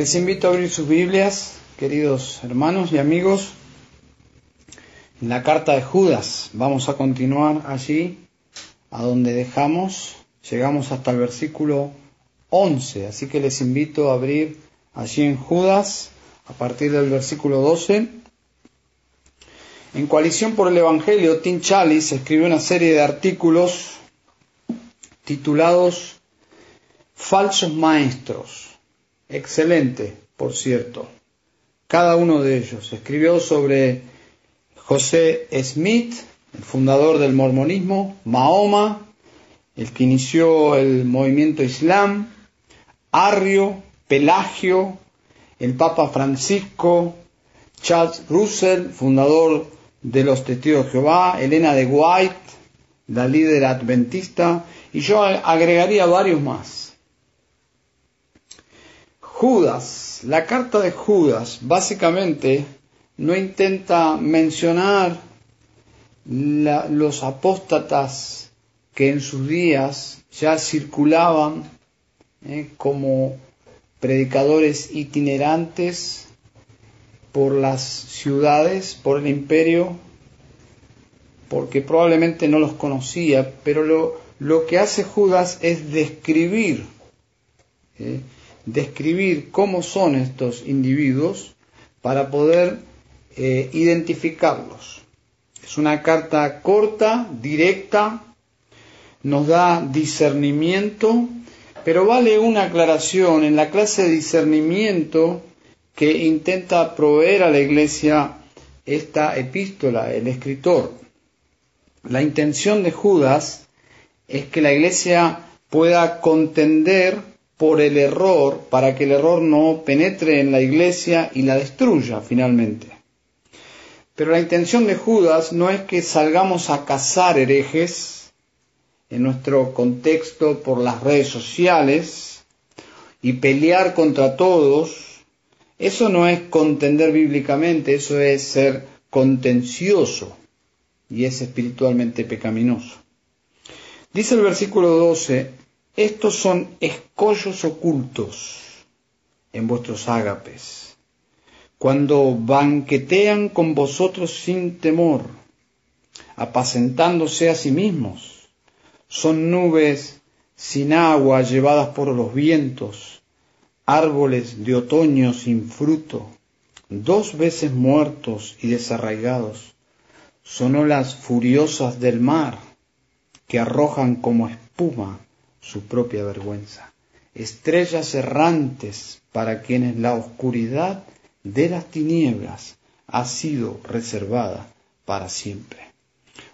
Les invito a abrir sus Biblias, queridos hermanos y amigos, en la carta de Judas. Vamos a continuar allí, a donde dejamos. Llegamos hasta el versículo 11, así que les invito a abrir allí en Judas, a partir del versículo 12. En coalición por el Evangelio, Tim Chalice escribió una serie de artículos titulados Falsos Maestros. Excelente, por cierto. Cada uno de ellos escribió sobre José Smith, el fundador del mormonismo, Mahoma, el que inició el movimiento islam, Arrio, Pelagio, el Papa Francisco, Charles Russell, fundador de los Testigos de Jehová, Elena de White, la líder adventista, y yo agregaría varios más. Judas, la carta de Judas, básicamente no intenta mencionar los apóstatas que en sus días ya circulaban eh, como predicadores itinerantes por las ciudades, por el imperio, porque probablemente no los conocía, pero lo, que hace Judas es describir, ¿eh? Describir cómo son estos individuos para poder eh, identificarlos. Es una carta corta, directa, nos da discernimiento, pero vale una aclaración en la clase de discernimiento que intenta proveer a la iglesia esta epístola, el escritor. La intención de Judas es que la iglesia pueda contender por el error para que el error no penetre en la iglesia y la destruya finalmente. Pero la intención de Judas no es que salgamos a cazar herejes en nuestro contexto por las redes sociales y pelear contra todos. Eso no es contender bíblicamente, eso es ser contencioso y es espiritualmente pecaminoso. Dice el versículo 12, estos son escollos ocultos en vuestros ágapes, cuando banquetean con vosotros sin temor, apacentándose a sí mismos. Son nubes sin agua llevadas por los vientos, árboles de otoño sin fruto, dos veces muertos y desarraigados. Son olas furiosas del mar que arrojan como espuma su propia vergüenza. Estrellas errantes para quienes la oscuridad de las tinieblas ha sido reservada para siempre.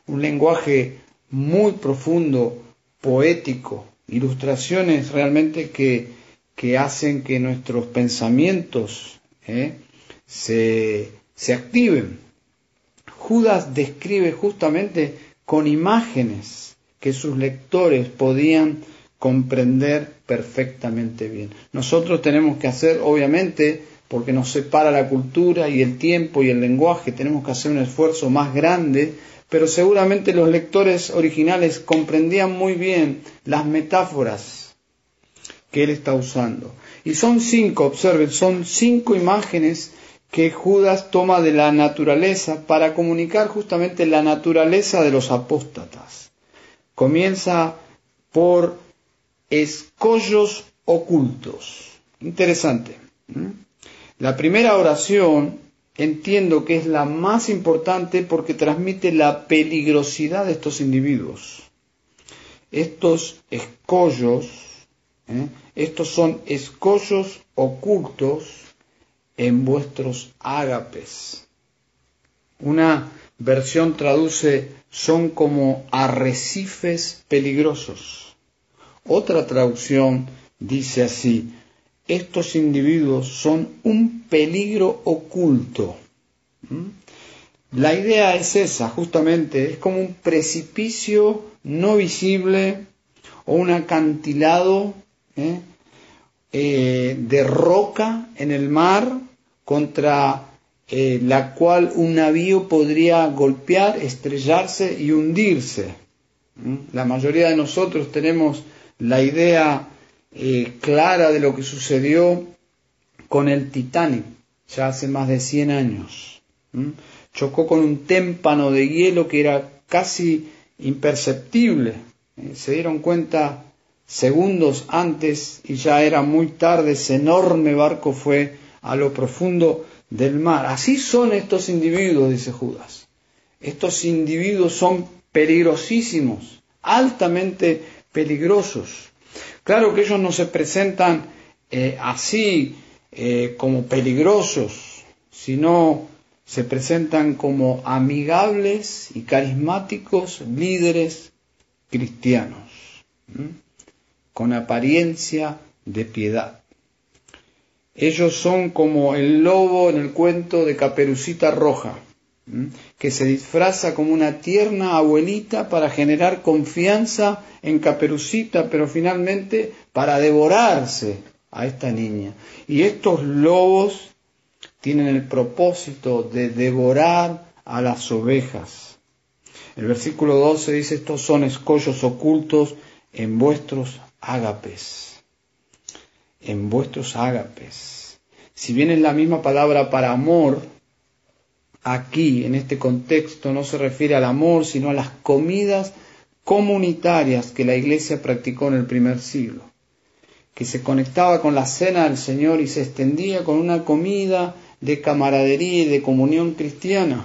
Un lenguaje muy profundo, poético, ilustraciones realmente que, que hacen que nuestros pensamientos ¿eh? se, se activen. Judas describe justamente con imágenes que sus lectores podían comprender perfectamente bien. Nosotros tenemos que hacer, obviamente, porque nos separa la cultura y el tiempo y el lenguaje, tenemos que hacer un esfuerzo más grande, pero seguramente los lectores originales comprendían muy bien las metáforas que él está usando. Y son cinco, observen, son cinco imágenes que Judas toma de la naturaleza para comunicar justamente la naturaleza de los apóstatas comienza por escollos ocultos. Interesante. La primera oración entiendo que es la más importante porque transmite la peligrosidad de estos individuos. Estos escollos, ¿eh? estos son escollos ocultos en vuestros ágapes. Una versión traduce son como arrecifes peligrosos. Otra traducción dice así, estos individuos son un peligro oculto. ¿Mm? La idea es esa, justamente, es como un precipicio no visible o un acantilado ¿eh? Eh, de roca en el mar contra eh, la cual un navío podría golpear, estrellarse y hundirse. ¿Mm? La mayoría de nosotros tenemos la idea eh, clara de lo que sucedió con el Titanic, ya hace más de 100 años. Chocó con un témpano de hielo que era casi imperceptible. Eh, se dieron cuenta segundos antes y ya era muy tarde, ese enorme barco fue a lo profundo del mar. Así son estos individuos, dice Judas. Estos individuos son peligrosísimos, altamente peligrosos. Claro que ellos no se presentan eh, así eh, como peligrosos, sino se presentan como amigables y carismáticos líderes cristianos, con apariencia de piedad. Ellos son como el lobo en el cuento de Caperucita Roja, que se disfraza como una tierna abuelita para generar confianza en Caperucita, pero finalmente para devorarse a esta niña. Y estos lobos tienen el propósito de devorar a las ovejas. El versículo 12 dice, estos son escollos ocultos en vuestros ágapes. En vuestros ágapes. Si bien es la misma palabra para amor, aquí, en este contexto, no se refiere al amor, sino a las comidas comunitarias que la iglesia practicó en el primer siglo, que se conectaba con la cena del Señor y se extendía con una comida de camaradería y de comunión cristiana.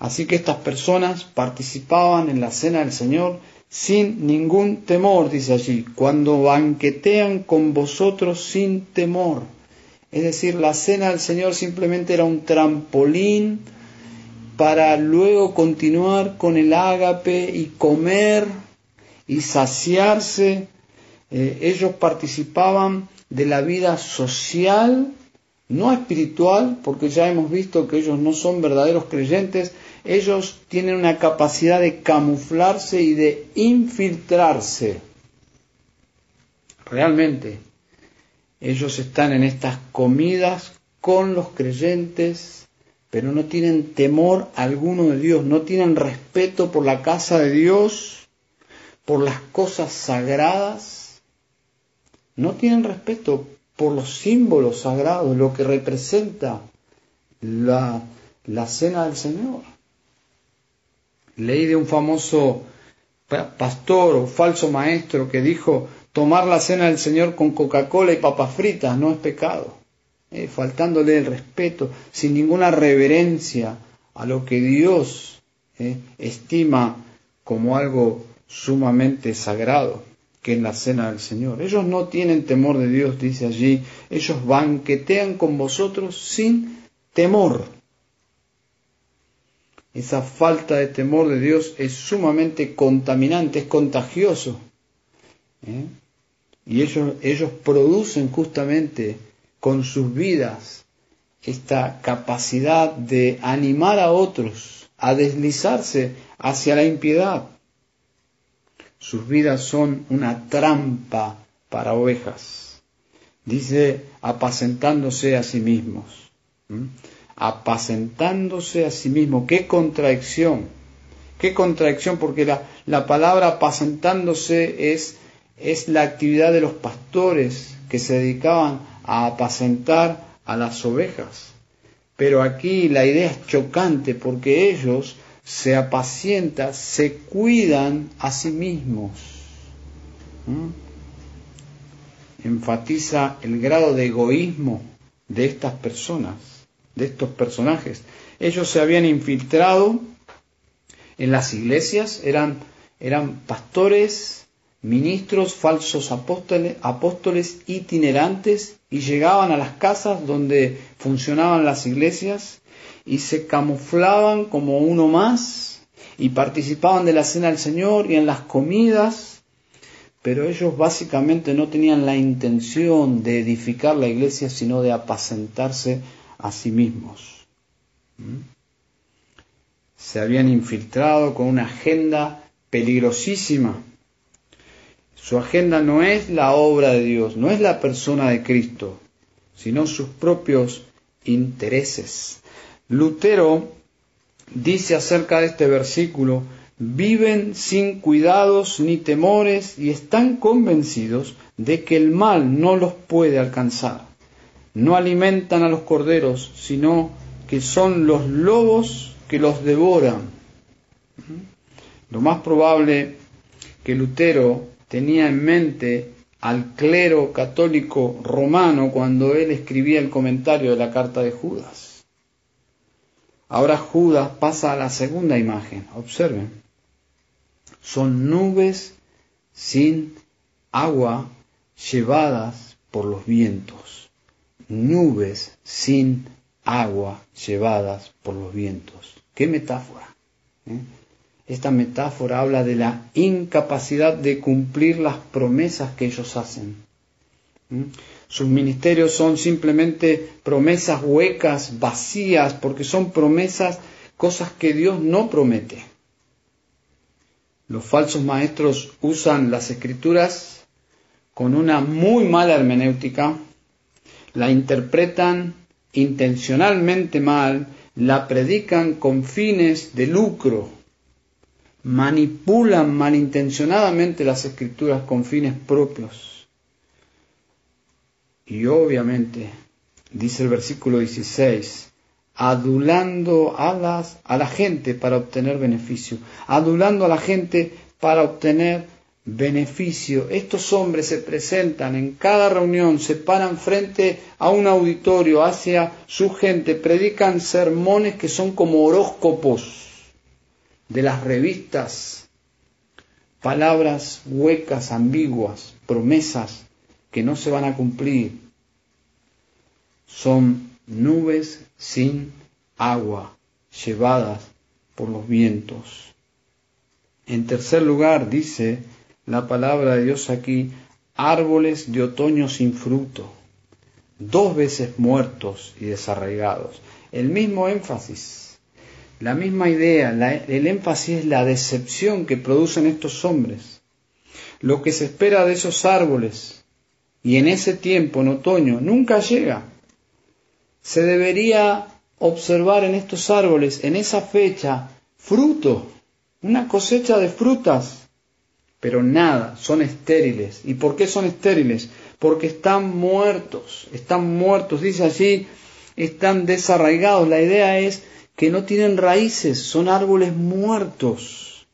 Así que estas personas participaban en la cena del Señor sin ningún temor, dice allí, cuando banquetean con vosotros sin temor. Es decir, la cena del Señor simplemente era un trampolín para luego continuar con el ágape y comer y saciarse. Eh, ellos participaban de la vida social no espiritual, porque ya hemos visto que ellos no son verdaderos creyentes, ellos tienen una capacidad de camuflarse y de infiltrarse. Realmente, ellos están en estas comidas con los creyentes, pero no tienen temor alguno de Dios, no tienen respeto por la casa de Dios, por las cosas sagradas, no tienen respeto por los símbolos sagrados, lo que representa la, la cena del Señor. Leí de un famoso pastor o falso maestro que dijo, tomar la cena del Señor con Coca-Cola y papas fritas no es pecado, eh, faltándole el respeto, sin ninguna reverencia a lo que Dios eh, estima como algo sumamente sagrado que en la cena del Señor. Ellos no tienen temor de Dios, dice allí, ellos banquetean con vosotros sin temor. Esa falta de temor de Dios es sumamente contaminante, es contagioso. ¿eh? Y ellos, ellos producen justamente con sus vidas esta capacidad de animar a otros a deslizarse hacia la impiedad. Sus vidas son una trampa para ovejas. Dice apacentándose a sí mismos. Apacentándose a sí mismos. Qué contradicción. Qué contradicción porque la, la palabra apacentándose es, es la actividad de los pastores que se dedicaban a apacentar a las ovejas. Pero aquí la idea es chocante porque ellos se apacienta, se cuidan a sí mismos. ¿Mm? Enfatiza el grado de egoísmo de estas personas, de estos personajes. Ellos se habían infiltrado en las iglesias, eran, eran pastores, ministros, falsos apóstoles, apóstoles itinerantes y llegaban a las casas donde funcionaban las iglesias y se camuflaban como uno más y participaban de la cena del Señor y en las comidas, pero ellos básicamente no tenían la intención de edificar la iglesia, sino de apacentarse a sí mismos. ¿Mm? Se habían infiltrado con una agenda peligrosísima. Su agenda no es la obra de Dios, no es la persona de Cristo, sino sus propios intereses. Lutero dice acerca de este versículo, viven sin cuidados ni temores y están convencidos de que el mal no los puede alcanzar. no alimentan a los corderos, sino que son los lobos que los devoran. Lo más probable que Lutero tenía en mente al clero católico romano cuando él escribía el comentario de la carta de Judas. Ahora Judas pasa a la segunda imagen. Observen. Son nubes sin agua llevadas por los vientos. Nubes sin agua llevadas por los vientos. ¿Qué metáfora? ¿Eh? Esta metáfora habla de la incapacidad de cumplir las promesas que ellos hacen. ¿Mm? Sus ministerios son simplemente promesas huecas, vacías, porque son promesas, cosas que Dios no promete. Los falsos maestros usan las escrituras con una muy mala hermenéutica, la interpretan intencionalmente mal, la predican con fines de lucro, manipulan malintencionadamente las escrituras con fines propios. Y obviamente, dice el versículo 16, adulando a, las, a la gente para obtener beneficio, adulando a la gente para obtener beneficio. Estos hombres se presentan en cada reunión, se paran frente a un auditorio, hacia su gente, predican sermones que son como horóscopos de las revistas, palabras huecas, ambiguas, promesas que no se van a cumplir. Son nubes sin agua llevadas por los vientos. En tercer lugar, dice la palabra de Dios aquí, árboles de otoño sin fruto, dos veces muertos y desarraigados. El mismo énfasis la misma idea, el énfasis es la decepción que producen estos hombres. Lo que se espera de esos árboles, y en ese tiempo, en otoño, nunca llega. Se debería observar en estos árboles, en esa fecha, fruto, una cosecha de frutas, pero nada, son estériles. ¿Y por qué son estériles? Porque están muertos, están muertos, dice allí, están desarraigados. La idea es que no tienen raíces, son árboles muertos,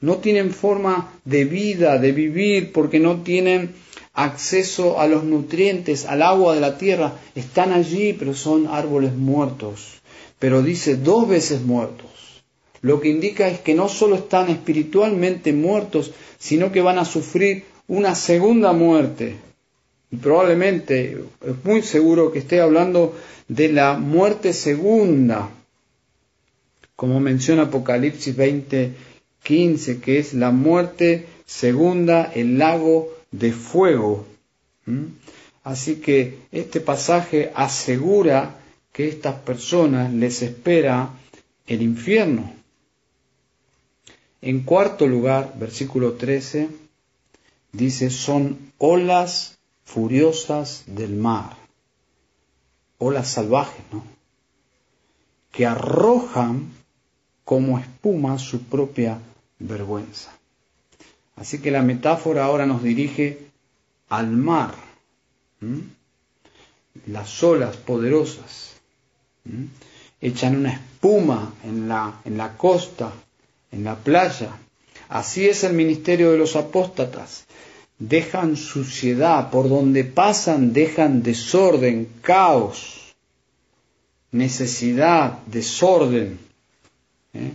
no tienen forma de vida, de vivir, porque no tienen acceso a los nutrientes, al agua de la tierra, están allí, pero son árboles muertos. Pero dice dos veces muertos. Lo que indica es que no solo están espiritualmente muertos, sino que van a sufrir una segunda muerte. Y probablemente, es muy seguro que esté hablando de la muerte segunda, como menciona Apocalipsis 20, 15, que es la muerte segunda, el lago de fuego. Así que este pasaje asegura que estas personas les espera el infierno. En cuarto lugar, versículo 13, dice, son olas furiosas del mar, olas salvajes, ¿no? Que arrojan como espuma su propia vergüenza. Así que la metáfora ahora nos dirige al mar, las olas poderosas, echan una espuma en la, en la costa, en la playa. Así es el ministerio de los apóstatas. Dejan suciedad, por donde pasan dejan desorden, caos, necesidad, desorden, ¿eh?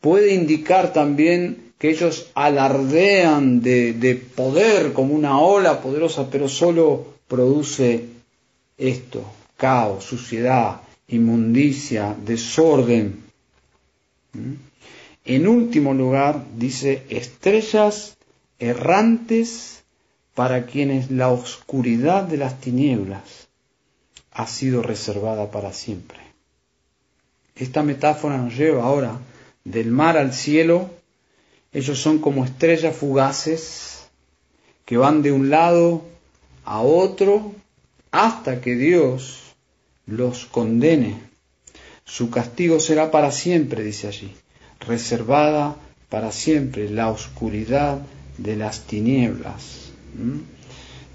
Puede indicar también que ellos alardean de, de poder como una ola poderosa, pero solo produce esto, caos, suciedad, inmundicia, desorden. ¿Mm? En último lugar, dice, estrellas errantes para quienes la oscuridad de las tinieblas ha sido reservada para siempre. Esta metáfora nos lleva ahora del mar al cielo. Ellos son como estrellas fugaces que van de un lado a otro hasta que Dios los condene. Su castigo será para siempre, dice allí, reservada para siempre la oscuridad de las tinieblas.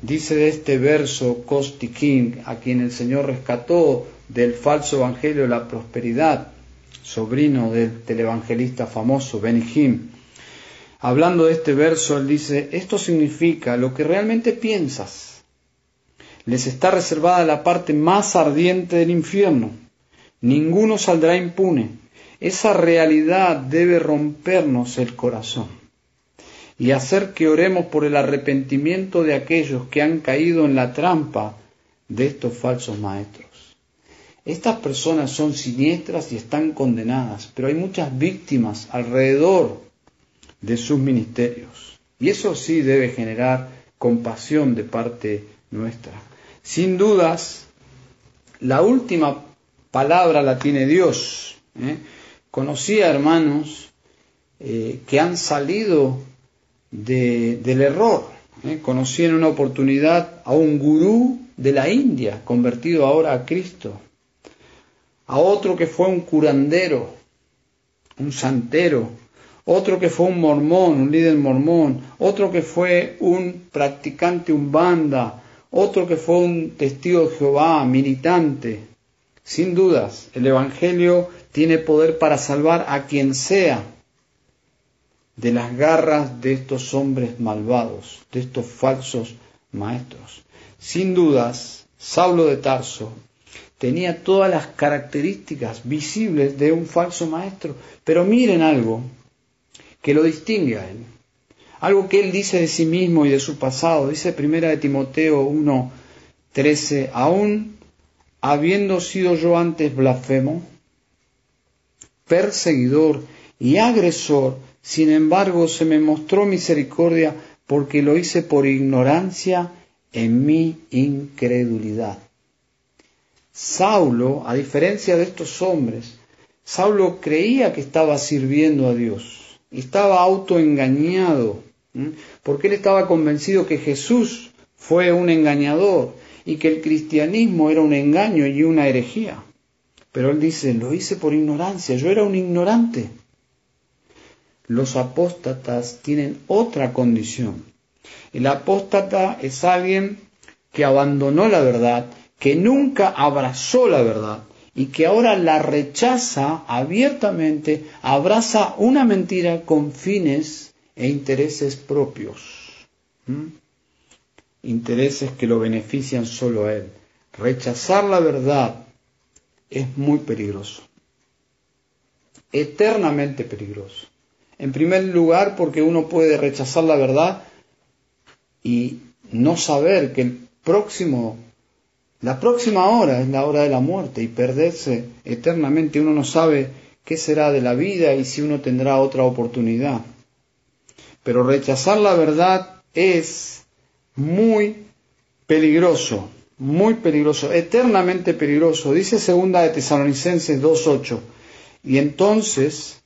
dice de este verso Costi King, a quien el Señor rescató del falso evangelio de la prosperidad, sobrino del televangelista famoso Benny Hablando de este verso, él dice, esto significa lo que realmente piensas. Les está reservada la parte más ardiente del infierno. Ninguno saldrá impune. Esa realidad debe rompernos el corazón y hacer que oremos por el arrepentimiento de aquellos que han caído en la trampa de estos falsos maestros. Estas personas son siniestras y están condenadas, pero hay muchas víctimas alrededor de sus ministerios. Y eso sí debe generar compasión de parte nuestra. Sin dudas, la última palabra la tiene Dios. ¿eh? Conocía hermanos eh, que han salido del error. ¿eh? Conocí en una oportunidad a un gurú de la India, convertido ahora a Cristo, a otro que fue un curandero, un santero, otro que fue un mormón, un líder mormón, otro que fue un practicante umbanda, otro que fue un testigo de Jehová, militante. Sin dudas, el Evangelio tiene poder para salvar a quien sea de las garras de estos hombres malvados, de estos falsos maestros. Sin dudas, Saulo de Tarso tenía todas las características visibles de un falso maestro, pero miren algo que lo distingue a él. Algo que él dice de sí mismo y de su pasado. Dice primera de Timoteo 1, 13, aún habiendo sido yo antes blasfemo, perseguidor y agresor, sin embargo, se me mostró misericordia porque lo hice por ignorancia en mi incredulidad. Saulo, a diferencia de estos hombres, Saulo creía que estaba sirviendo a Dios, estaba autoengañado, porque él estaba convencido que Jesús fue un engañador y que el cristianismo era un engaño y una herejía. Pero él dice, lo hice por ignorancia, yo era un ignorante los apóstatas tienen otra condición. El apóstata es alguien que abandonó la verdad, que nunca abrazó la verdad y que ahora la rechaza abiertamente, abraza una mentira con fines e intereses propios. Intereses que lo benefician solo a él. Rechazar la verdad es muy peligroso. Eternamente peligroso. En primer lugar, porque uno puede rechazar la verdad y no saber que el próximo, la próxima hora es la hora de la muerte y perderse eternamente. Uno no sabe qué será de la vida y si uno tendrá otra oportunidad. Pero rechazar la verdad es muy peligroso, muy peligroso, eternamente peligroso. Dice segunda de Tesalonicenses 2.8. Y entonces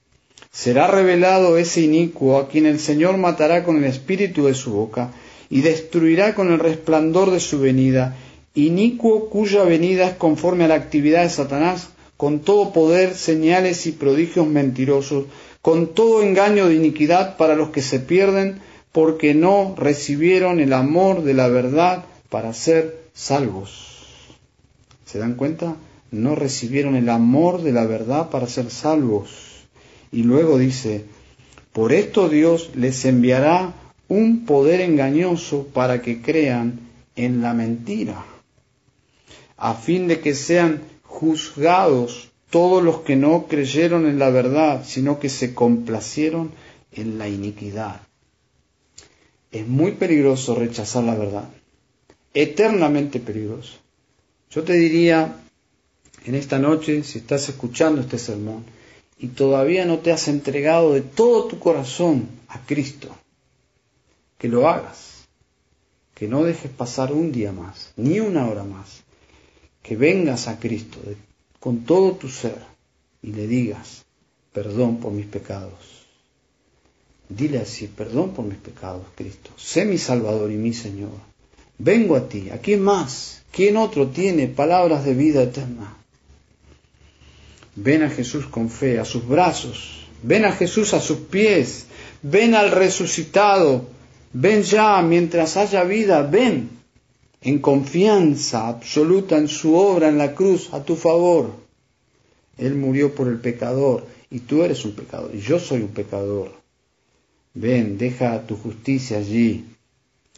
será revelado ese inicuo a quien el Señor matará con el espíritu de su boca y destruirá con el resplandor de su venida, inicuo cuya venida es conforme a la actividad de Satanás, con todo poder, señales y prodigios mentirosos, con todo engaño de iniquidad para los que se pierden, porque no recibieron el amor de la verdad para ser salvos. ¿Se dan cuenta? No recibieron el amor de la verdad para ser salvos. Y luego dice, por esto Dios les enviará un poder engañoso para que crean en la mentira, a fin de que sean juzgados todos los que no creyeron en la verdad, sino que se complacieron en la iniquidad. Es muy peligroso rechazar la verdad, eternamente peligroso. Yo te diría en esta noche, si estás escuchando este sermón, y todavía no te has entregado de todo tu corazón a Cristo, que lo hagas, que no dejes pasar un día más, ni una hora más, que vengas a Cristo con todo tu ser y le digas, perdón por mis pecados. Dile así, perdón por mis pecados, Cristo. Sé mi Salvador y mi Señor. Vengo a ti. ¿A quién más? ¿Quién otro tiene palabras de vida eterna? Ven a Jesús con fe, a sus brazos. Ven a Jesús a sus pies. Ven al resucitado. Ven ya mientras haya vida. Ven. en confianza absoluta en su obra en la cruz a tu favor. Él murió por el pecador y tú eres un pecador y yo soy un pecador. Ven, deja tu justicia allí,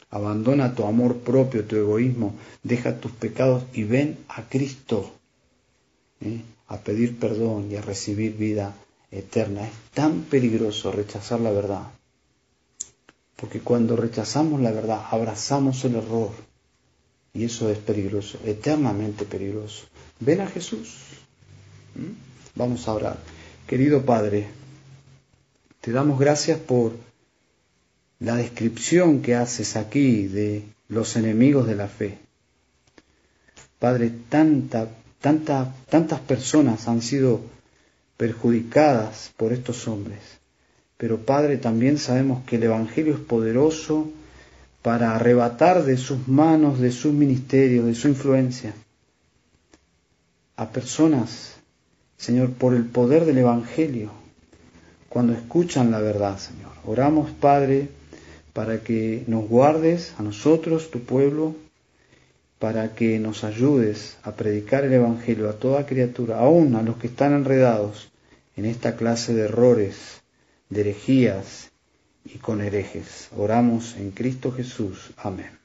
abandona tu amor propio, tu egoísmo, deja tus pecados y ven a Cristo ¿eh? A pedir perdón y a recibir vida eterna. Es tan peligroso rechazar la verdad, porque cuando rechazamos la verdad abrazamos el error y eso es peligroso, eternamente peligroso. Ven a Jesús. Vamos a orar. Querido Padre, te damos gracias por la descripción que haces aquí de los enemigos de la fe. Padre, tanta, tanta, tantas personas han sido perjudicadas por estos hombres. Pero Padre, también sabemos que el Evangelio es poderoso para arrebatar de sus manos, de su ministerio, de su influencia, a personas, Señor, por el poder del Evangelio, cuando escuchan la verdad, Señor. Oramos, Padre, para que nos guardes a nosotros, tu pueblo, para que nos ayudes a predicar el Evangelio a toda criatura, aún a los que están enredados en esta clase de errores, de herejías y con herejes. Oramos en Cristo Jesús. Amén.